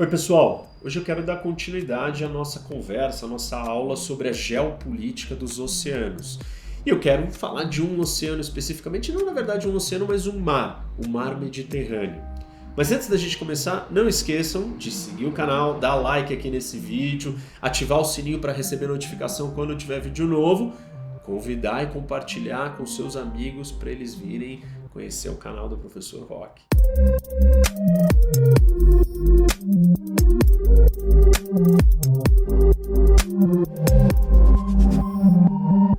Oi, pessoal. Hoje eu quero dar continuidade à nossa conversa, à nossa aula sobre a geopolítica dos oceanos. E eu quero falar de um oceano especificamente, não na verdade um oceano, mas um mar, o Mar Mediterrâneo. Mas antes da gente começar, não esqueçam de seguir o canal, dar like aqui nesse vídeo, ativar o sininho para receber notificação quando tiver vídeo novo, convidar e compartilhar com seus amigos para eles virem conhecer o canal do Professor Rock.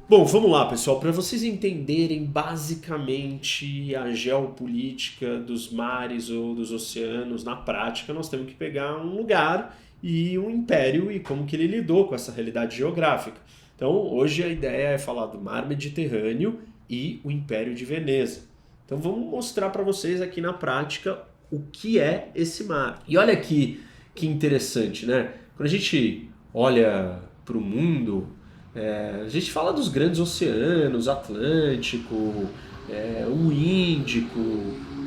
Bom, vamos lá, pessoal, para vocês entenderem basicamente a geopolítica dos mares ou dos oceanos na prática, nós temos que pegar um lugar e um império e como que ele lidou com essa realidade geográfica. Então, hoje a ideia é falar do Mar Mediterrâneo e o Império de Veneza. Então, vamos mostrar para vocês aqui na prática o que é esse mar. E olha aqui que interessante, né? Quando a gente olha para o mundo, é, a gente fala dos grandes oceanos, Atlântico, é, o Índico,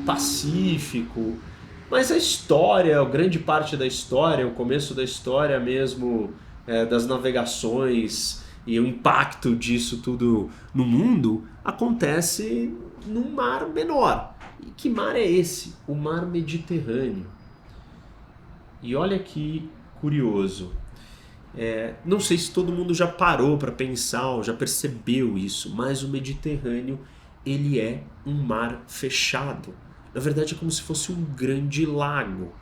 Pacífico, mas a história, a grande parte da história, o começo da história mesmo, é, das navegações e o impacto disso tudo no mundo acontece num mar menor. E que mar é esse? O mar Mediterrâneo. E olha que curioso. É, não sei se todo mundo já parou para pensar ou já percebeu isso, mas o Mediterrâneo ele é um mar fechado. Na verdade é como se fosse um grande lago.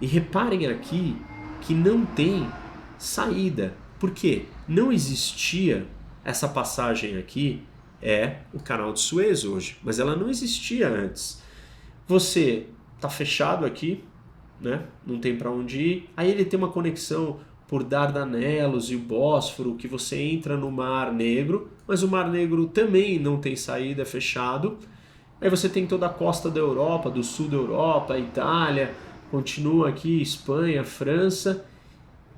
E reparem aqui que não tem saída. Por quê? Não existia essa passagem aqui é o canal de Suez hoje, mas ela não existia antes. Você tá fechado aqui, né? Não tem para onde ir. Aí ele tem uma conexão por Dardanelos e o Bósforo, que você entra no Mar Negro, mas o Mar Negro também não tem saída, é fechado. Aí você tem toda a costa da Europa, do sul da Europa, Itália, continua aqui Espanha, França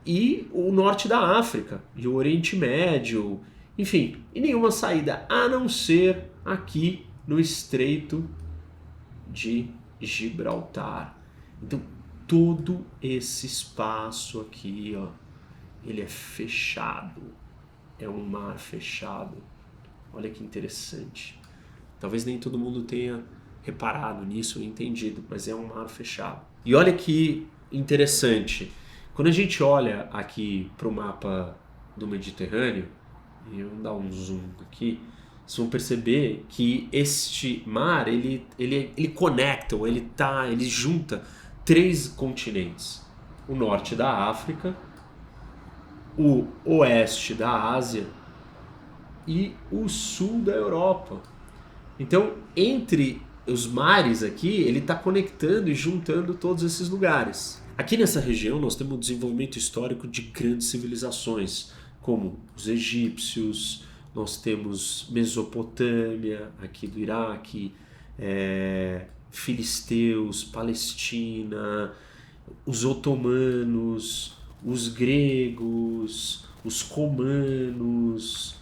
e o norte da África e o Oriente Médio, enfim, e nenhuma saída a não ser aqui no Estreito de Gibraltar. Então, todo esse espaço aqui, ó, ele é fechado. É um mar fechado. Olha que interessante. Talvez nem todo mundo tenha reparado nisso, entendido, mas é um mar fechado. E olha que interessante. Quando a gente olha aqui para o mapa do Mediterrâneo, e eu vou dar um zoom aqui, vocês vão perceber que este mar ele, ele, ele conecta, ou ele tá, ele junta três continentes: o norte da África, o oeste da Ásia e o sul da Europa. Então, entre os mares aqui, ele está conectando e juntando todos esses lugares. Aqui nessa região nós temos um desenvolvimento histórico de grandes civilizações, como os egípcios, nós temos Mesopotâmia, aqui do Iraque, é, filisteus, Palestina, os otomanos, os gregos, os romanos,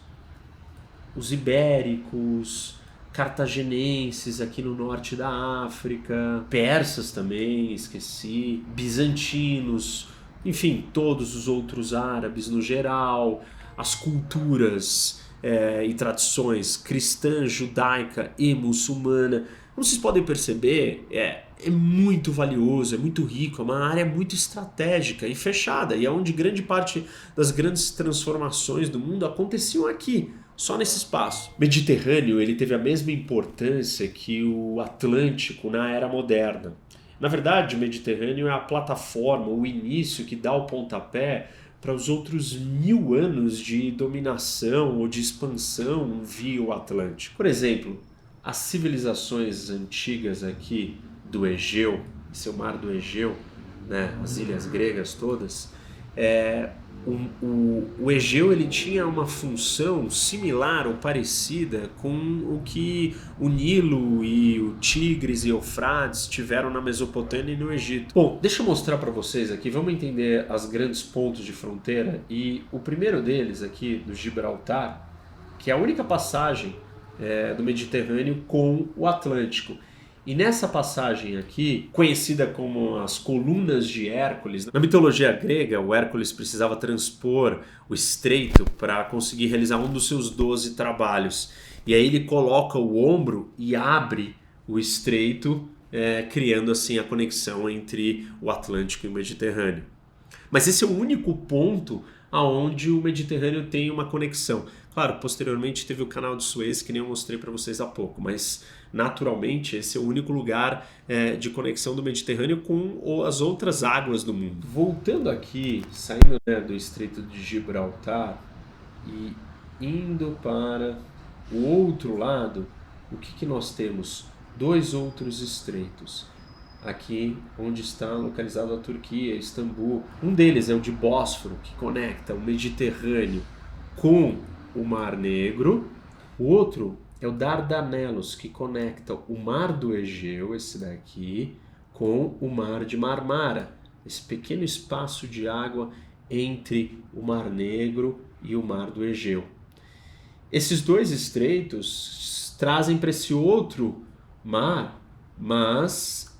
os ibéricos, cartaginenses aqui no norte da África, persas também, esqueci, bizantinos, enfim, todos os outros árabes no geral, as culturas é, e tradições cristã, judaica e muçulmana como vocês podem perceber, é, é muito valioso, é muito rico, é uma área muito estratégica e fechada, e é onde grande parte das grandes transformações do mundo aconteciam aqui, só nesse espaço. Mediterrâneo ele teve a mesma importância que o Atlântico na era moderna. Na verdade, o Mediterrâneo é a plataforma, o início que dá o pontapé para os outros mil anos de dominação ou de expansão via o Atlântico. Por exemplo, as civilizações antigas aqui do Egeu, seu mar do Egeu, né, as ilhas gregas todas, é, o, o, o, Egeu ele tinha uma função similar ou parecida com o que o Nilo e o Tigres e Eufrates tiveram na Mesopotâmia e no Egito. Bom, deixa eu mostrar para vocês aqui, vamos entender as grandes pontos de fronteira e o primeiro deles aqui do Gibraltar, que é a única passagem é, do Mediterrâneo com o Atlântico. E nessa passagem aqui, conhecida como as colunas de Hércules, na mitologia grega, o Hércules precisava transpor o estreito para conseguir realizar um dos seus doze trabalhos. E aí ele coloca o ombro e abre o estreito, é, criando assim a conexão entre o Atlântico e o Mediterrâneo. Mas esse é o único ponto aonde o Mediterrâneo tem uma conexão. Claro, posteriormente teve o canal de Suez, que nem eu mostrei para vocês há pouco, mas naturalmente esse é o único lugar é, de conexão do Mediterrâneo com as outras águas do mundo. Voltando aqui, saindo né, do Estreito de Gibraltar e indo para o outro lado, o que, que nós temos? Dois outros estreitos aqui onde está localizado a Turquia, Istambul. Um deles é o de Bósforo, que conecta o Mediterrâneo com o Mar Negro. O outro é o Dardanelos, que conecta o Mar do Egeu, esse daqui, com o Mar de Marmara, esse pequeno espaço de água entre o Mar Negro e o Mar do Egeu. Esses dois estreitos trazem para esse outro mar, mas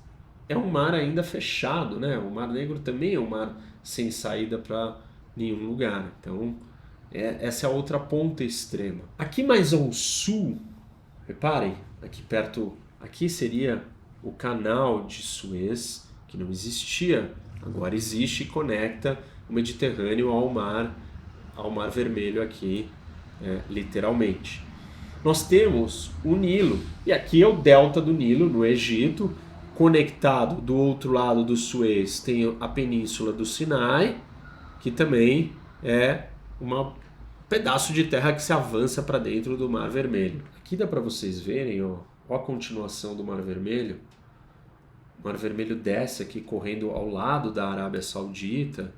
é um mar ainda fechado, né? O Mar Negro também é um mar sem saída para nenhum lugar. Então, é, essa é a outra ponta extrema. Aqui mais ao sul, reparem, aqui perto, aqui seria o canal de Suez, que não existia, agora existe e conecta o Mediterrâneo ao mar, ao Mar Vermelho aqui, é, literalmente. Nós temos o Nilo, e aqui é o delta do Nilo, no Egito, conectado do outro lado do Suez tem a península do Sinai, que também é um pedaço de terra que se avança para dentro do Mar Vermelho. Aqui dá para vocês verem, ó, ó a continuação do Mar Vermelho. O Mar Vermelho desce aqui correndo ao lado da Arábia Saudita.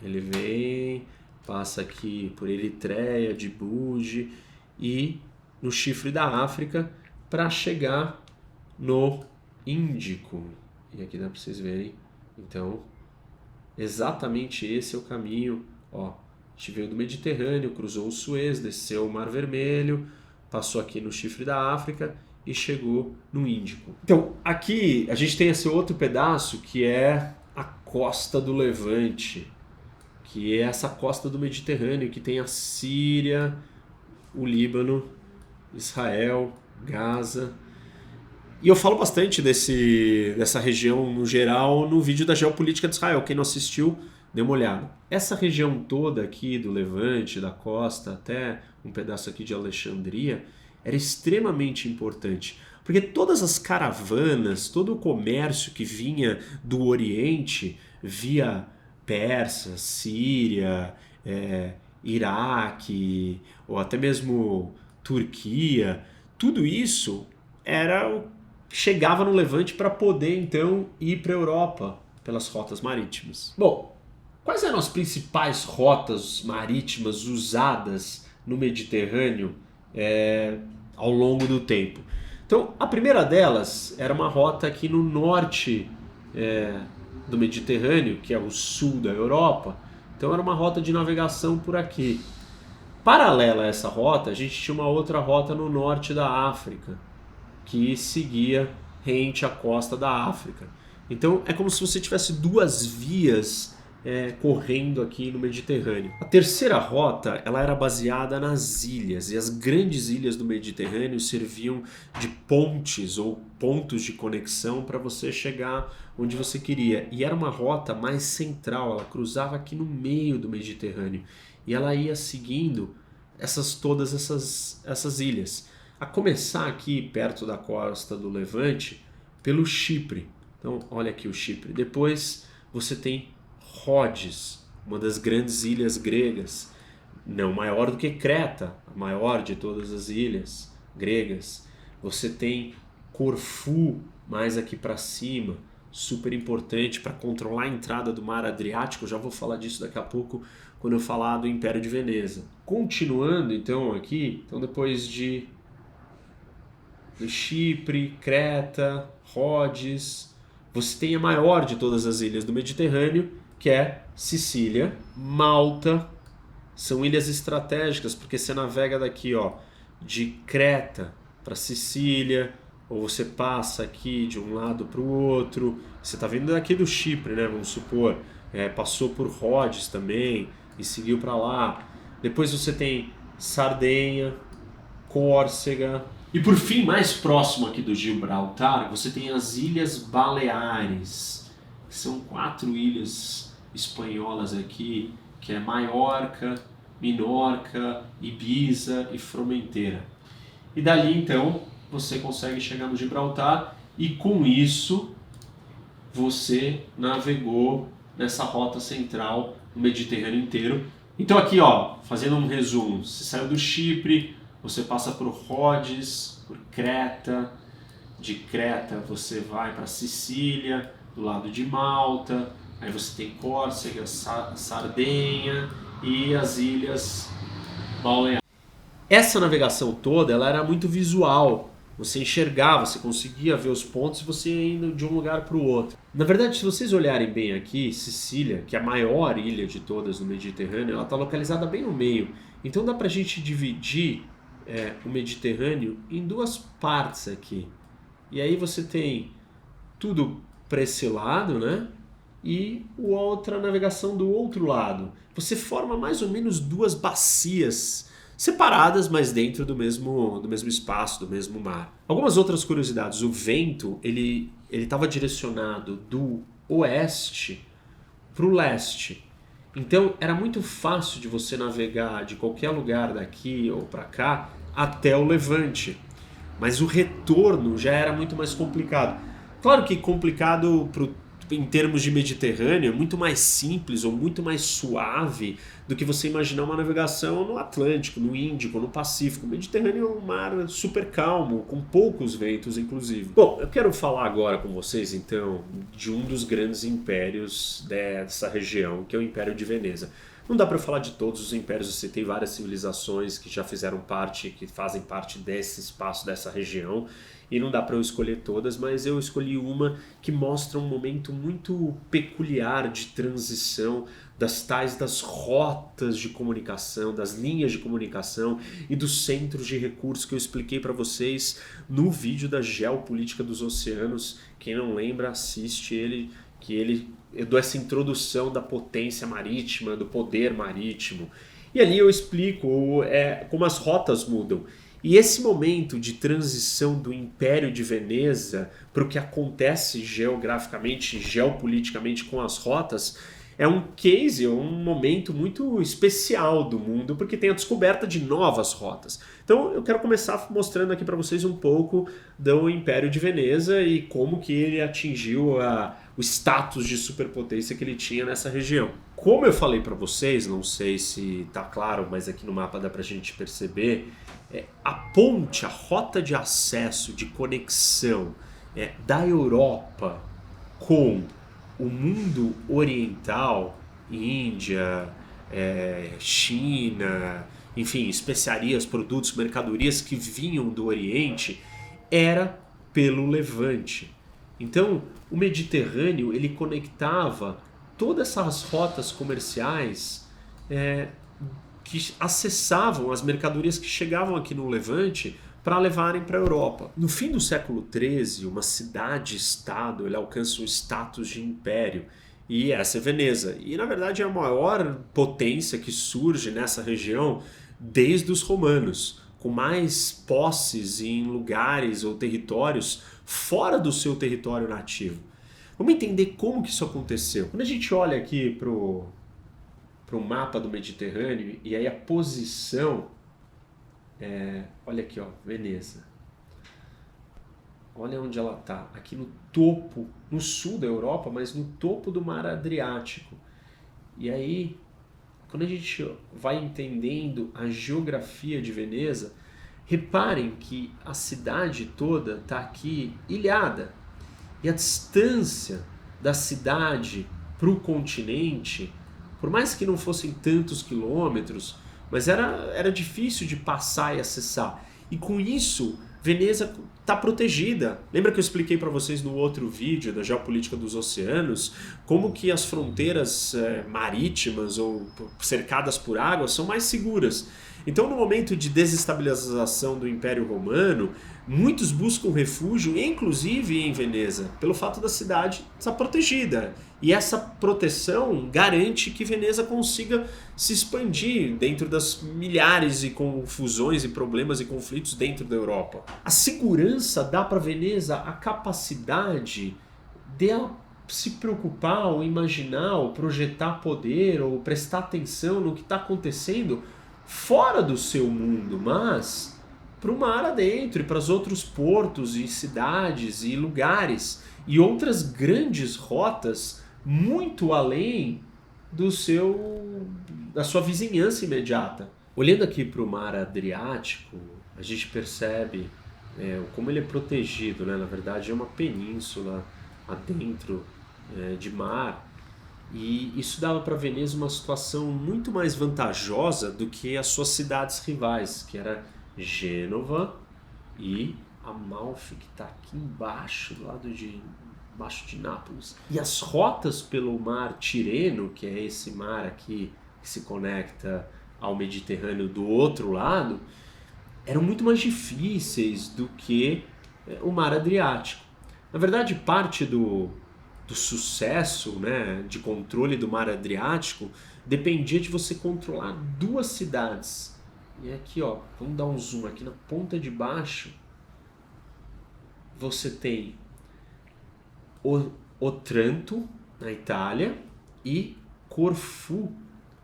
Ele vem, passa aqui por Eritreia, Djibouti e no chifre da África para chegar no Índico. E aqui dá para vocês verem. Então, exatamente esse é o caminho. Ó, gente veio do Mediterrâneo, cruzou o Suez, desceu o Mar Vermelho, passou aqui no chifre da África e chegou no Índico. Então, aqui a gente tem esse outro pedaço que é a costa do Levante, que é essa costa do Mediterrâneo que tem a Síria, o Líbano, Israel, Gaza e eu falo bastante desse, dessa região no geral no vídeo da geopolítica de Israel. Quem não assistiu, dê uma olhada. Essa região toda aqui do Levante, da costa, até um pedaço aqui de Alexandria, era extremamente importante. Porque todas as caravanas, todo o comércio que vinha do Oriente via Pérsia, Síria, é, Iraque, ou até mesmo Turquia, tudo isso era o chegava no Levante para poder então ir para a Europa pelas rotas marítimas. Bom, quais eram as principais rotas marítimas usadas no Mediterrâneo é, ao longo do tempo? Então, a primeira delas era uma rota aqui no norte é, do Mediterrâneo, que é o sul da Europa. Então, era uma rota de navegação por aqui. Paralela a essa rota, a gente tinha uma outra rota no norte da África, que seguia rente à costa da África. Então é como se você tivesse duas vias é, correndo aqui no Mediterrâneo. A terceira rota ela era baseada nas ilhas e as grandes ilhas do Mediterrâneo serviam de pontes ou pontos de conexão para você chegar onde você queria. E era uma rota mais central, ela cruzava aqui no meio do Mediterrâneo e ela ia seguindo essas todas essas, essas ilhas. A começar aqui perto da costa do Levante, pelo Chipre. Então, olha aqui o Chipre. Depois você tem Rhodes, uma das grandes ilhas gregas, não maior do que Creta, a maior de todas as ilhas gregas. Você tem Corfu, mais aqui para cima, super importante para controlar a entrada do mar Adriático. Já vou falar disso daqui a pouco quando eu falar do Império de Veneza. Continuando então aqui, então depois de Chipre, Creta, Rhodes. Você tem a maior de todas as ilhas do Mediterrâneo, que é Sicília, Malta. São ilhas estratégicas, porque você navega daqui, ó, de Creta para Sicília, ou você passa aqui de um lado para o outro. Você está vindo daqui do Chipre, né? Vamos supor, é, passou por Rhodes também e seguiu para lá. Depois você tem Sardenha, Córcega. E por fim, mais próximo aqui do Gibraltar, você tem as Ilhas Baleares. São quatro ilhas espanholas aqui, que é Maiorca, Minorca, Ibiza e Formentera. E dali então você consegue chegar no Gibraltar e com isso você navegou nessa rota central no Mediterrâneo inteiro. Então aqui, ó, fazendo um resumo, você saiu do Chipre, você passa por Rhodes, por Creta, de Creta você vai para Sicília, do lado de Malta, aí você tem Córcega, Sardenha e as ilhas Baleares. Essa navegação toda ela era muito visual, você enxergava, você conseguia ver os pontos e você indo de um lugar para o outro. Na verdade, se vocês olharem bem aqui, Sicília, que é a maior ilha de todas no Mediterrâneo, ela está localizada bem no meio. Então dá para a gente dividir é, o Mediterrâneo em duas partes aqui. E aí você tem tudo para esse lado, né? E outra navegação do outro lado. Você forma mais ou menos duas bacias separadas, mas dentro do mesmo, do mesmo espaço, do mesmo mar. Algumas outras curiosidades. O vento ele ele estava direcionado do oeste para o leste. Então era muito fácil de você navegar de qualquer lugar daqui ou para cá até o levante. Mas o retorno já era muito mais complicado. Claro que complicado para o em termos de Mediterrâneo, é muito mais simples ou muito mais suave do que você imaginar uma navegação no Atlântico, no Índico, no Pacífico. O Mediterrâneo é um mar super calmo, com poucos ventos, inclusive. Bom, eu quero falar agora com vocês, então, de um dos grandes impérios dessa região, que é o Império de Veneza. Não dá para falar de todos os impérios, você tem várias civilizações que já fizeram parte, que fazem parte desse espaço, dessa região e não dá para eu escolher todas, mas eu escolhi uma que mostra um momento muito peculiar de transição das tais das rotas de comunicação, das linhas de comunicação e dos centros de recursos que eu expliquei para vocês no vídeo da geopolítica dos oceanos. Quem não lembra, assiste ele, que ele eu dou essa introdução da potência marítima, do poder marítimo. E ali eu explico é, como as rotas mudam. E esse momento de transição do Império de Veneza para o que acontece geograficamente, geopoliticamente com as rotas, é um case, é um momento muito especial do mundo, porque tem a descoberta de novas rotas. Então eu quero começar mostrando aqui para vocês um pouco do Império de Veneza e como que ele atingiu a, o status de superpotência que ele tinha nessa região. Como eu falei para vocês, não sei se está claro, mas aqui no mapa dá para a gente perceber, é, a ponte, a rota de acesso, de conexão é, da Europa com o mundo oriental, Índia, é, China, enfim, especiarias, produtos, mercadorias que vinham do Oriente, era pelo Levante. Então, o Mediterrâneo ele conectava todas essas rotas comerciais é, que acessavam as mercadorias que chegavam aqui no Levante para levarem para a Europa. No fim do século XIII, uma cidade-estado alcança o status de império e essa é Veneza. E na verdade é a maior potência que surge nessa região desde os romanos, com mais posses em lugares ou territórios fora do seu território nativo. Vamos entender como que isso aconteceu. Quando a gente olha aqui para o mapa do Mediterrâneo e aí a posição, é, olha aqui, ó, Veneza. Olha onde ela está, aqui no topo, no sul da Europa, mas no topo do Mar Adriático. E aí, quando a gente vai entendendo a geografia de Veneza, reparem que a cidade toda está aqui ilhada. E a distância da cidade para o continente por mais que não fossem tantos quilômetros, mas era, era difícil de passar e acessar. E com isso, Veneza está protegida. Lembra que eu expliquei para vocês no outro vídeo da geopolítica dos oceanos como que as fronteiras é, marítimas ou cercadas por água são mais seguras. Então, no momento de desestabilização do Império Romano, muitos buscam refúgio, inclusive em Veneza, pelo fato da cidade estar protegida. E essa proteção garante que Veneza consiga se expandir dentro das milhares de confusões e problemas e conflitos dentro da Europa. A segurança dá para Veneza a capacidade dela se preocupar ou imaginar ou projetar poder ou prestar atenção no que está acontecendo fora do seu mundo, mas para o mar adentro e para os outros portos e cidades e lugares e outras grandes rotas muito além do seu da sua vizinhança imediata. Olhando aqui para o mar Adriático, a gente percebe é, como ele é protegido, né? na verdade é uma península adentro é, de mar e isso dava para Veneza uma situação muito mais vantajosa do que as suas cidades rivais, que era Gênova e Amalfi, que está aqui embaixo, do lado de embaixo de Nápoles. E as rotas pelo mar Tireno, que é esse mar aqui que se conecta ao Mediterrâneo do outro lado, eram muito mais difíceis do que eh, o mar Adriático. Na verdade, parte do, do sucesso né, de controle do mar Adriático dependia de você controlar duas cidades. E aqui, ó, vamos dar um zoom aqui na ponta de baixo. Você tem Otranto, na Itália, e Corfu,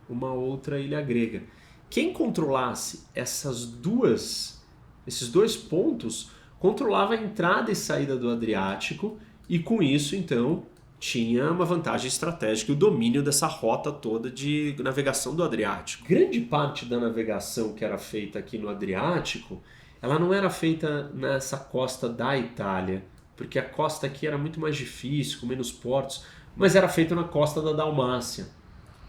uma outra ilha grega. Quem controlasse essas duas, esses dois pontos, controlava a entrada e saída do Adriático e com isso, então, tinha uma vantagem estratégica, o domínio dessa rota toda de navegação do Adriático. Grande parte da navegação que era feita aqui no Adriático, ela não era feita nessa costa da Itália, porque a costa aqui era muito mais difícil, com menos portos, mas era feita na costa da Dalmácia.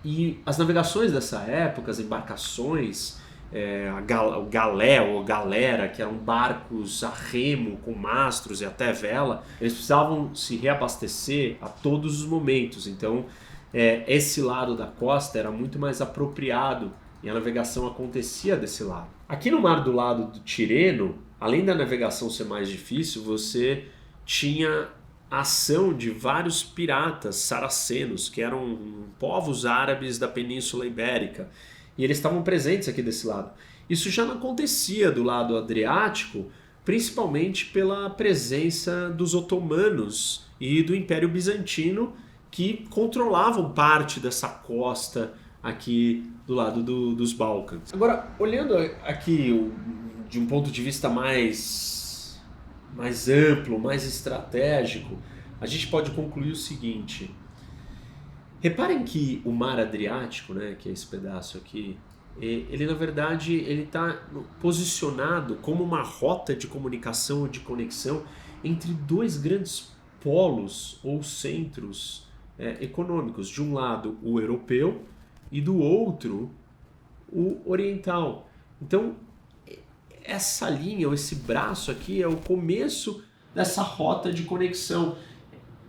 E as navegações dessa época, as embarcações, é, a gal, o galé ou galera, que eram barcos a remo com mastros e até vela, eles precisavam se reabastecer a todos os momentos. Então, é, esse lado da costa era muito mais apropriado e a navegação acontecia desse lado. Aqui no mar do lado do Tireno, além da navegação ser mais difícil, você tinha a ação de vários piratas saracenos, que eram povos árabes da Península Ibérica e eles estavam presentes aqui desse lado. Isso já não acontecia do lado adriático, principalmente pela presença dos otomanos e do Império Bizantino, que controlavam parte dessa costa aqui do lado do, dos Balcãs. Agora, olhando aqui de um ponto de vista mais, mais amplo, mais estratégico, a gente pode concluir o seguinte: Reparem que o mar Adriático, né, que é esse pedaço aqui, ele na verdade ele está posicionado como uma rota de comunicação ou de conexão entre dois grandes polos ou centros é, econômicos. De um lado o europeu e do outro o oriental. Então essa linha ou esse braço aqui é o começo dessa rota de conexão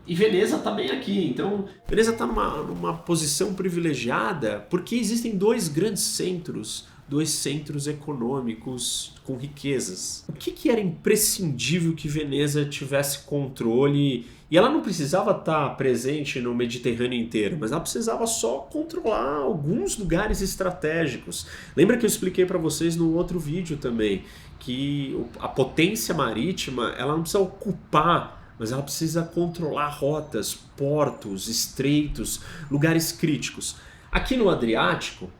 e Veneza também tá aqui. Então, Veneza está numa, numa posição privilegiada porque existem dois grandes centros, dois centros econômicos com riquezas. O que, que era imprescindível que Veneza tivesse controle? E ela não precisava estar tá presente no Mediterrâneo inteiro, mas ela precisava só controlar alguns lugares estratégicos. Lembra que eu expliquei para vocês no outro vídeo também que a potência marítima ela não precisa ocupar mas ela precisa controlar rotas, portos, estreitos, lugares críticos. Aqui no Adriático,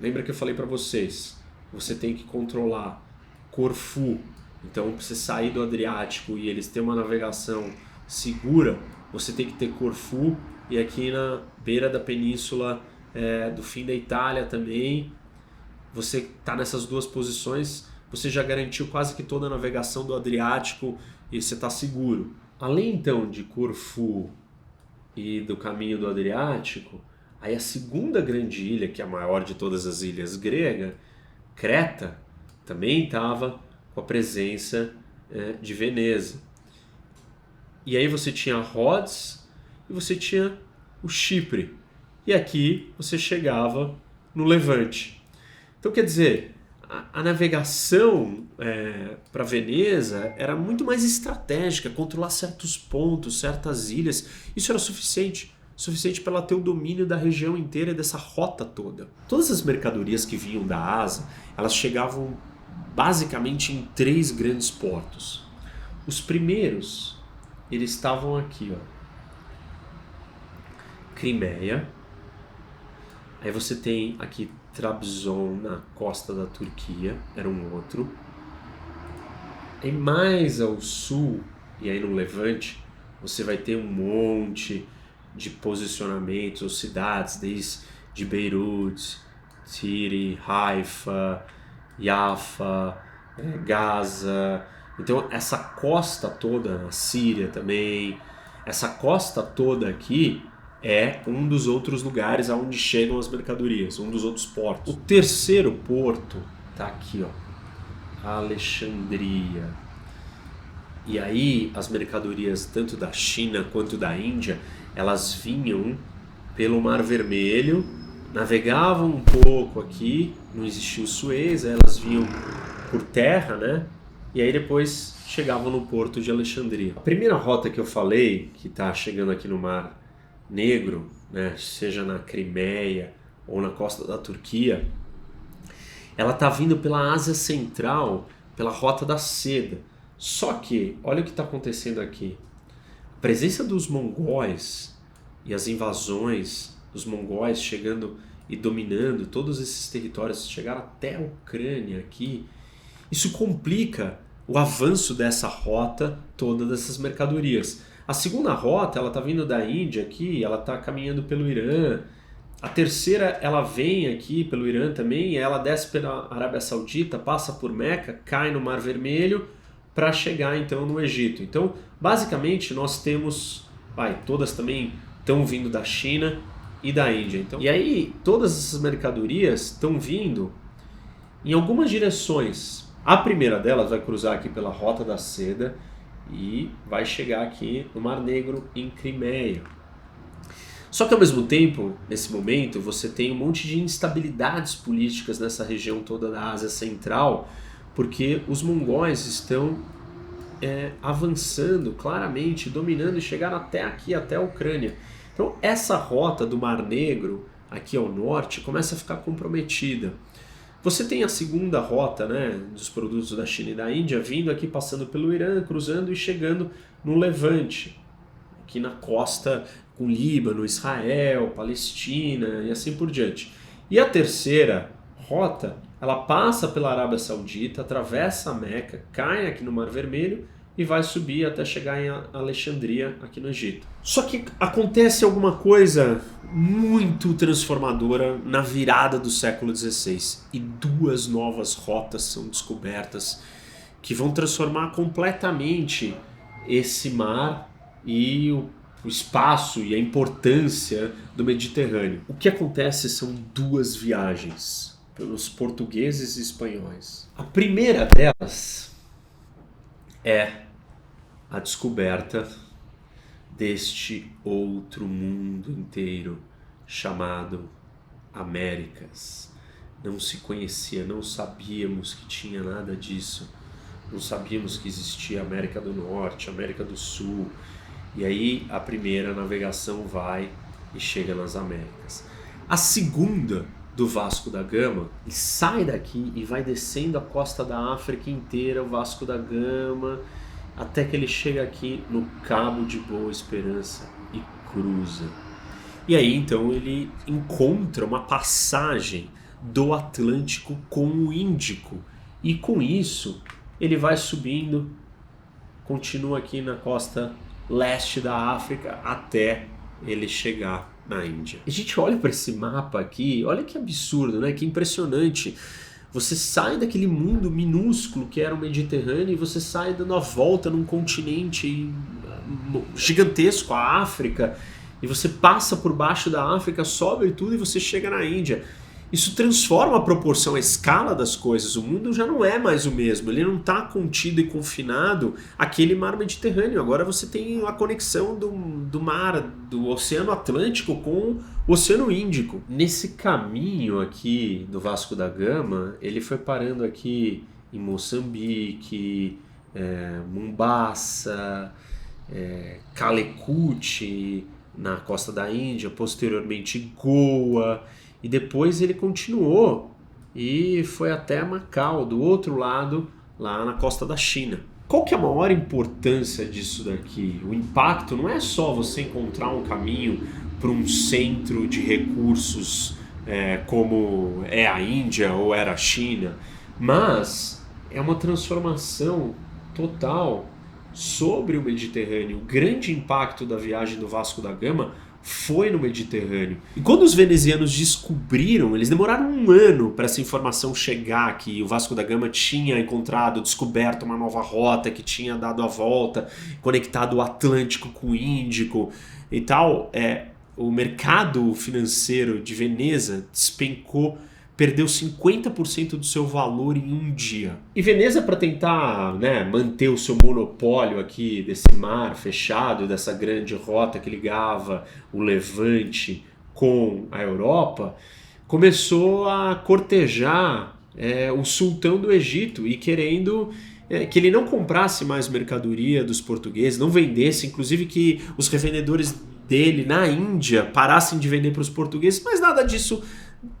lembra que eu falei para vocês, você tem que controlar Corfu. Então, para você sair do Adriático e eles terem uma navegação segura, você tem que ter Corfu e aqui na beira da península é, do fim da Itália também. Você está nessas duas posições, você já garantiu quase que toda a navegação do Adriático e você está seguro. Além então de Corfu e do caminho do Adriático, aí a segunda grande ilha, que é a maior de todas as ilhas grega, Creta, também estava com a presença é, de Veneza. E aí você tinha Rhodes e você tinha o Chipre. E aqui você chegava no Levante. Então quer dizer, a, navegação é, para Veneza era muito mais estratégica, controlar certos pontos, certas ilhas. Isso era suficiente suficiente para ela ter o domínio da região inteira e dessa rota toda. Todas as mercadorias que vinham da Ásia, elas chegavam basicamente em três grandes portos. Os primeiros, eles estavam aqui, ó. Crimeia. Aí você tem aqui Trabzon na costa da Turquia, era um outro. E mais ao sul, e aí no Levante, você vai ter um monte de posicionamentos ou cidades, desde de Beirut, Tiri, Haifa, Jaffa, é, Gaza. Então essa costa toda, a Síria também, essa costa toda aqui é um dos outros lugares aonde chegam as mercadorias, um dos outros portos. O terceiro porto tá aqui, ó, Alexandria. E aí as mercadorias tanto da China quanto da Índia, elas vinham pelo Mar Vermelho, navegavam um pouco aqui, não existia o Suez, elas vinham por terra, né? E aí depois chegavam no porto de Alexandria. A primeira rota que eu falei, que está chegando aqui no Mar Negro, né, seja na Crimeia ou na costa da Turquia, ela está vindo pela Ásia Central, pela Rota da Seda. Só que, olha o que está acontecendo aqui. A presença dos mongóis e as invasões dos mongóis chegando e dominando todos esses territórios, chegaram até a Ucrânia aqui, isso complica o avanço dessa rota toda dessas mercadorias. A segunda rota, ela está vindo da Índia aqui, ela está caminhando pelo Irã. A terceira, ela vem aqui pelo Irã também, ela desce pela Arábia Saudita, passa por Meca, cai no Mar Vermelho para chegar então no Egito. Então, basicamente, nós temos, vai, todas também estão vindo da China e da Índia. Então, e aí, todas essas mercadorias estão vindo em algumas direções. A primeira delas vai cruzar aqui pela Rota da Seda e vai chegar aqui no Mar Negro, em Crimeia. Só que ao mesmo tempo, nesse momento, você tem um monte de instabilidades políticas nessa região toda da Ásia Central, porque os mongóis estão é, avançando claramente, dominando e chegaram até aqui, até a Ucrânia. Então, essa rota do Mar Negro, aqui ao norte, começa a ficar comprometida. Você tem a segunda rota né, dos produtos da China e da Índia vindo aqui, passando pelo Irã, cruzando e chegando no Levante, aqui na costa com Líbano, Israel, Palestina e assim por diante. E a terceira rota, ela passa pela Arábia Saudita, atravessa a Meca, cai aqui no Mar Vermelho e vai subir até chegar em Alexandria, aqui no Egito. Só que acontece alguma coisa muito transformadora na virada do século XVI e duas novas rotas são descobertas que vão transformar completamente esse mar e o, espaço e a importância do Mediterrâneo. O que acontece são duas viagens pelos portugueses e espanhóis. A primeira delas é a descoberta deste outro mundo inteiro chamado Américas. Não se conhecia, não sabíamos que tinha nada disso. Não sabíamos que existia América do Norte, América do Sul. E aí a primeira navegação vai e chega nas Américas. A segunda do Vasco da Gama, sai daqui e vai descendo a costa da África inteira, o Vasco da Gama, até que ele chega aqui no Cabo de Boa Esperança e cruza. E aí então ele encontra uma passagem do Atlântico com o Índico e com isso ele vai subindo, continua aqui na costa leste da África até ele chegar na Índia. A gente olha para esse mapa aqui, olha que absurdo, né? Que impressionante você sai daquele mundo minúsculo que era o Mediterrâneo e você sai dando a volta num continente gigantesco, a África, e você passa por baixo da África, sobe tudo e você chega na Índia. Isso transforma a proporção, a escala das coisas. O mundo já não é mais o mesmo. Ele não está contido e confinado aquele mar Mediterrâneo. Agora você tem a conexão do, do mar, do Oceano Atlântico com o Oceano Índico. Nesse caminho aqui do Vasco da Gama, ele foi parando aqui em Moçambique, é, Mombasa, é, Calicut, na costa da Índia, posteriormente Goa e depois ele continuou e foi até Macau, do outro lado, lá na costa da China. Qual que é a maior importância disso daqui? O impacto não é só você encontrar um caminho para um centro de recursos é, como é a Índia ou era a China, mas é uma transformação total sobre o Mediterrâneo. O grande impacto da viagem do Vasco da Gama foi no Mediterrâneo. E quando os venezianos descobriram, eles demoraram um ano para essa informação chegar que o Vasco da Gama tinha encontrado, descoberto uma nova rota, que tinha dado a volta, conectado o Atlântico com o Índico e tal. É, o mercado financeiro de Veneza despencou perdeu 50% do seu valor em um dia. E Veneza, para tentar né, manter o seu monopólio aqui desse mar fechado, dessa grande rota que ligava o Levante com a Europa, começou a cortejar é, o sultão do Egito e querendo é, que ele não comprasse mais mercadoria dos portugueses, não vendesse, inclusive que os revendedores dele na Índia parassem de vender para os portugueses, mas nada disso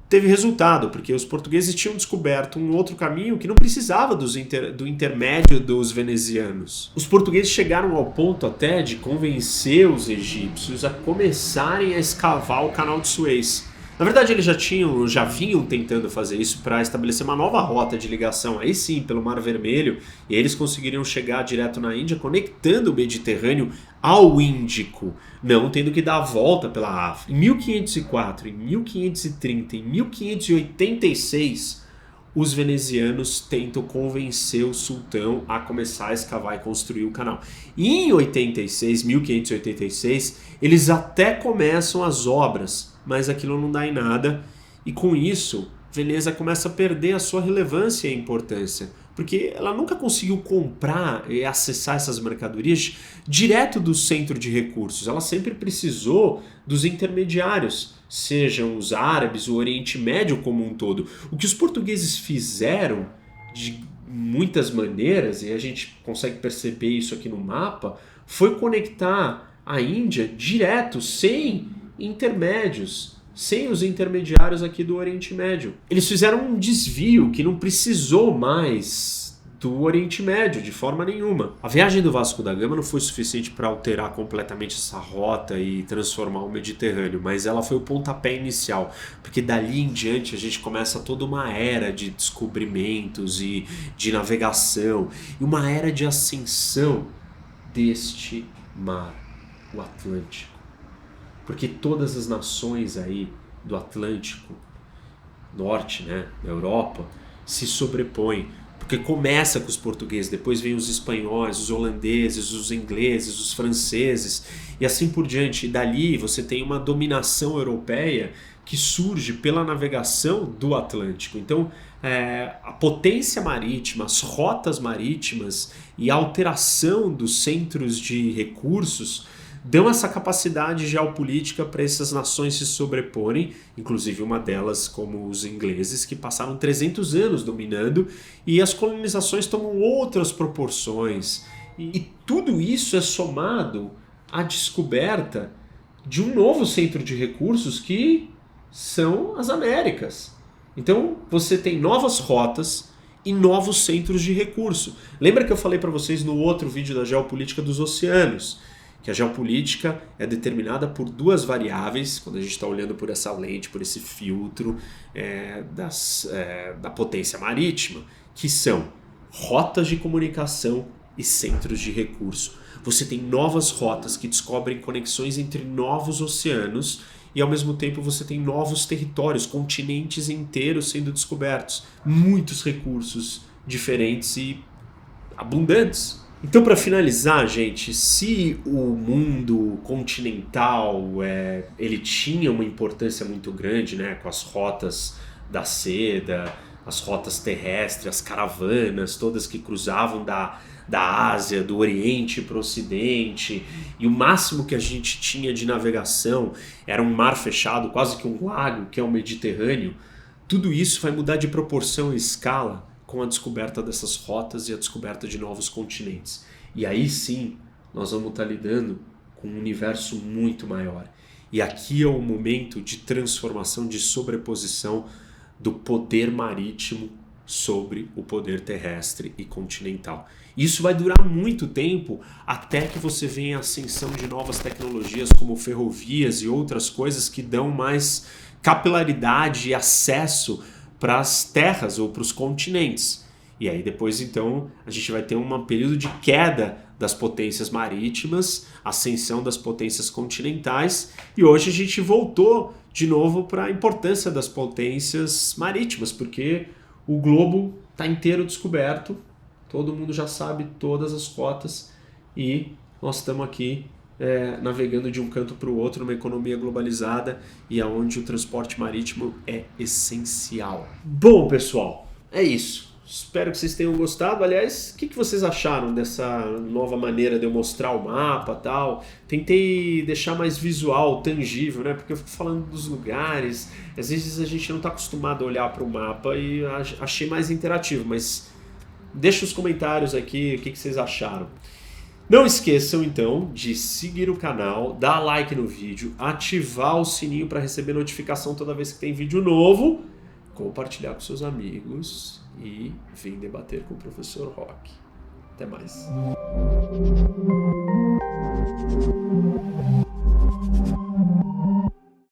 teve resultado, porque os portugueses tinham descoberto um outro caminho que não precisava dos inter, do intermédio dos venezianos. Os portugueses chegaram ao ponto até de convencer os egípcios a começarem a escavar o canal de Suez. Na verdade, eles já tinham, já vinham tentando fazer isso para estabelecer uma nova rota de ligação, aí sim, pelo Mar Vermelho, e eles conseguiriam chegar direto na Índia, conectando o Mediterrâneo ao Índico, não tendo que dar a volta pela África. Em 1504, em 1530, em 1586, os venezianos tentam convencer o sultão a começar a escavar e construir o canal. E em 86, 1586, eles até começam as obras mas aquilo não dá em nada. E com isso, Veneza começa a perder a sua relevância e importância, porque ela nunca conseguiu comprar e acessar essas mercadorias direto do centro de recursos. Ela sempre precisou dos intermediários, sejam os árabes, o Oriente Médio como um todo. O que os portugueses fizeram de muitas maneiras, e a gente consegue perceber isso aqui no mapa, foi conectar a Índia direto, sem intermédios, sem os intermediários aqui do Oriente Médio. Eles fizeram um desvio que não precisou mais do Oriente Médio de forma nenhuma. A viagem do Vasco da Gama não foi suficiente para alterar completamente essa rota e transformar o Mediterrâneo, mas ela foi o pontapé inicial, porque dali em diante a gente começa toda uma era de descobrimentos e de navegação e uma era de ascensão deste mar, o Atlântico porque todas as nações aí do Atlântico Norte, né, da Europa, se sobrepõem. Porque começa com os portugueses, depois vem os espanhóis, os holandeses, os ingleses, os franceses e assim por diante. E dali você tem uma dominação europeia que surge pela navegação do Atlântico. Então, é, a potência marítima, as rotas marítimas e a alteração dos centros de recursos dão essa capacidade geopolítica para essas nações se sobreporem, inclusive uma delas como os ingleses, que passaram 300 anos dominando, e as colonizações tomam outras proporções. E, e tudo isso é somado à descoberta de um novo centro de recursos que são as Américas. Então você tem novas rotas e novos centros de recurso. Lembra que eu falei para vocês no outro vídeo da geopolítica dos oceanos? Que a geopolítica é determinada por duas variáveis, quando a gente está olhando por essa lente, por esse filtro é, das, é, da potência marítima, que são rotas de comunicação e centros de recurso. Você tem novas rotas que descobrem conexões entre novos oceanos e ao mesmo tempo você tem novos territórios, continentes inteiros sendo descobertos, muitos recursos diferentes e abundantes Então, para finalizar, gente, se o mundo continental é, ele tinha uma importância muito grande, né, com as rotas da seda, as rotas terrestres, as caravanas, todas que cruzavam da, da Ásia, do Oriente para o Ocidente, e o máximo que a gente tinha de navegação era um mar fechado, quase que um lago, que é o Mediterrâneo. Tudo isso vai mudar de proporção e escala com a descoberta dessas rotas e a descoberta de novos continentes. E aí sim, nós vamos estar lidando com um universo muito maior. E aqui é o momento de transformação, de sobreposição do poder marítimo sobre o poder terrestre e continental. Isso vai durar muito tempo até que você venha a ascensão de novas tecnologias como ferrovias e outras coisas que dão mais capilaridade e acesso para as terras ou para os continentes. E aí depois então a gente vai ter um período de queda das potências marítimas, ascensão das potências continentais, e hoje a gente voltou de novo para a importância das potências marítimas, porque o globo está inteiro descoberto, todo mundo já sabe todas as cotas e nós estamos aqui é, navegando de um canto para o outro numa economia globalizada e aonde o transporte marítimo é essencial. Bom, pessoal, é isso. Espero que vocês tenham gostado. Aliás, o que, que vocês acharam dessa nova maneira de eu mostrar o mapa tal? Tentei deixar mais visual, tangível, né? Porque eu fico falando dos lugares. Às vezes a gente não está acostumado a olhar para o mapa e achei mais interativo, mas deixa os comentários aqui o que, que vocês acharam. Não esqueçam então de seguir o canal, dar like no vídeo, ativar o sininho para receber notificação toda vez que tem vídeo novo, compartilhar com seus amigos e vir debater com o professor Rock. Até mais. Música